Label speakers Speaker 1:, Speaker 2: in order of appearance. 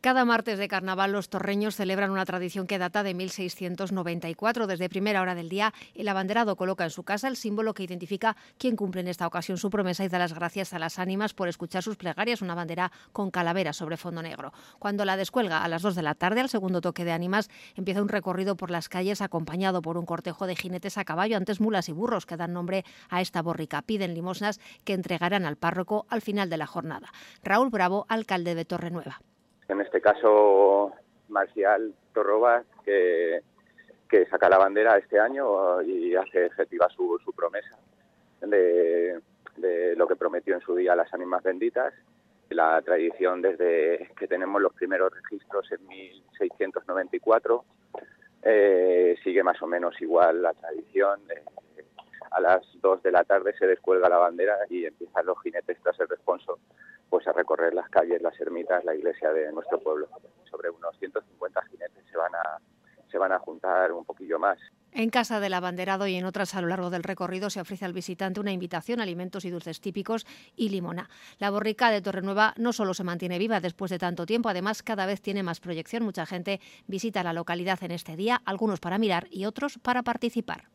Speaker 1: Cada martes de carnaval los torreños celebran una tradición que data de 1694. Desde primera hora del día, el abanderado coloca en su casa el símbolo que identifica quién cumple en esta ocasión su promesa y da las gracias a las ánimas por escuchar sus plegarias, una bandera con calavera sobre fondo negro. Cuando la descuelga a las 2 de la tarde, al segundo toque de ánimas, empieza un recorrido por las calles acompañado por un cortejo de jinetes a caballo, antes mulas y burros, que dan nombre a esta borrica. Piden limosnas que entregarán al párroco al final de la jornada. Raúl Bravo, alcalde de Torrenueva
Speaker 2: en este caso Marcial Torrobas, que, saca la bandera este año y hace efectiva su, promesa de, de, lo que prometió en su día las ánimas benditas. La tradición desde que tenemos los primeros registros en 1694 eh, sigue más o menos igual la tradición. Eh, a las 2 de la tarde se descuelga la bandera y empiezan los jinetes tras el responso pues a las calles, las ermitas, la iglesia de nuestro pueblo. Sobre unos 150 jinetes se van a se van a juntar un poquillo más.
Speaker 1: En Casa del Abanderado y en otras a lo largo del recorrido se ofrece al visitante una invitación alimentos y dulces típicos y limona. La borrica de Torrenueva no solo se mantiene viva después de tanto tiempo, además cada vez tiene más proyección. Mucha gente visita la localidad en este día, algunos para mirar y otros para participar.